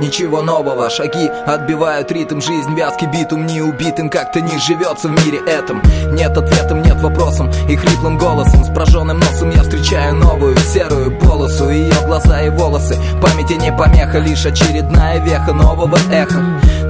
ничего нового Шаги отбивают ритм, жизнь вязкий битум Не убитым как-то не живется в мире этом. Нет ответом, нет вопросом И хриплым голосом, с прожженным носом Я встречаю новую серую полосу Ее глаза и волосы. Памяти не помеха, лишь очередная веха Нового эха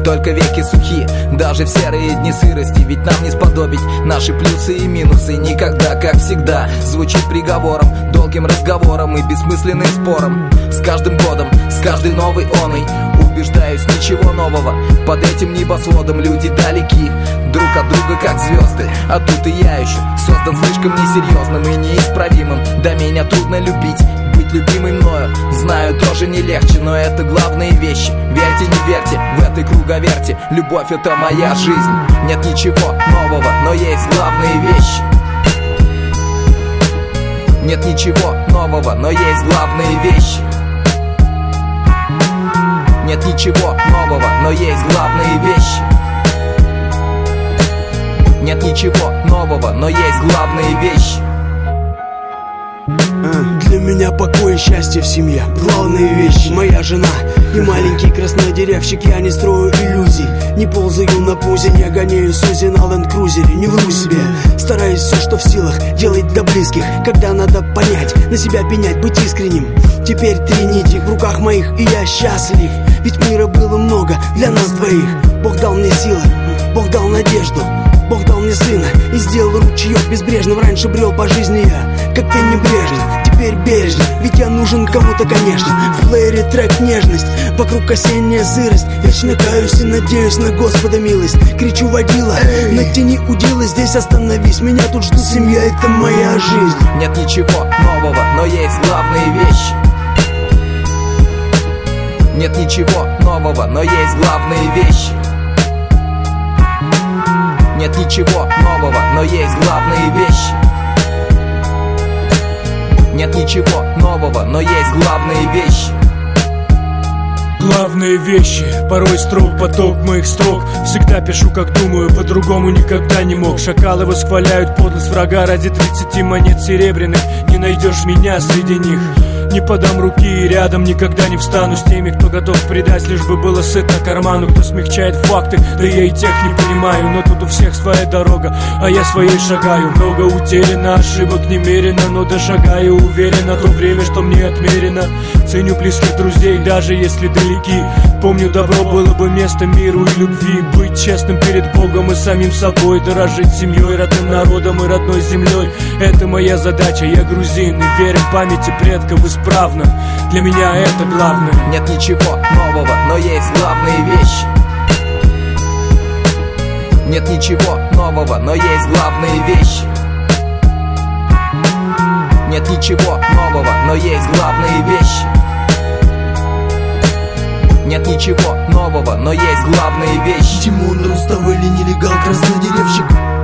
только веки сухи, даже в серые дни сырости. Ведь нам не сподобить наши плюсы и минусы. Никогда, как всегда, звучит приговором Долгим разговором и бессмысленным спором. С каждым годом, с каждой новой оной Убеждаюсь, ничего нового Под этим небосводом. Люди далеки Друг от друга, как звезды. А тут и я еще Создан слишком несерьезным и неисправимым. Да меня трудно любить быть любимой мною Знаю, тоже не легче, но это главные вещи. Верьте, не верьте, в этой круговерте Любовь это моя жизнь. Нет ничего нового, но есть главные вещи. Нет ничего нового, но есть главные вещи. Нет ничего нового, но есть главные вещи. Нет ничего нового, но есть главные вещи для меня покой и счастье в семье. Главные вещи, моя жена и маленький краснодеревщик Я не строю иллюзий, не ползаю на пузе Не гоняю Сузи на ленд-крузере, не вру себе Стараюсь все, что в силах, делать для близких. Когда надо понять, на себя пенять, быть искренним. Теперь три нити в руках моих, и я счастлив. Ведь мира было много для нас двоих. Бог дал мне силы, Бог дал надежду Бог дал мне сына. И сделал ручеек безбрежным. Раньше брел по жизни я, как ты небрежно Теперь бережно, ведь я нужен кому-то, конечно. В плеере трек нежность, вокруг осенняя сырость. Вечно каюсь и надеюсь на Господа милость. Кричу водила, натяни удила, здесь остановись. Меня тут ждут семья, это моя жизнь. Нет ничего нового, но есть главные вещи. Нет ничего нового, но есть главные вещи. Нет ничего нового, но есть главные Нет ничего нового, но есть главные вещи. Главные вещи, порой строк поток моих строк. Всегда пишу, как думаю, по-другому никогда не мог. Шакалы восхваляют подлость врага ради 30 монет серебряных. Не найдешь меня среди них не подам руки и рядом никогда не встану с теми, кто готов предать, лишь бы было сытно карману, кто смягчает факты, да я и тех не понимаю, но тут у всех своя дорога, а я своей шагаю. Много утеряно, ошибок немерено, но дошагаю уверенно то время, что мне отмерено. Ценю близких друзей, даже если далеки. Помню, добро было бы место миру и любви, быть честным перед Богом и самим собой, дорожить семьей, родным народом и родной землей. Это моя задача, я грузин и верю в памяти предков исправно. Для меня это главное. Нет ничего нового, но есть главные вещи. Нет ничего нового, но есть главные вещи. Нет ничего нового, но есть главные вещи нет ничего нового, но есть главные вещи. Тимон Рустав или нелегал краснодеревщик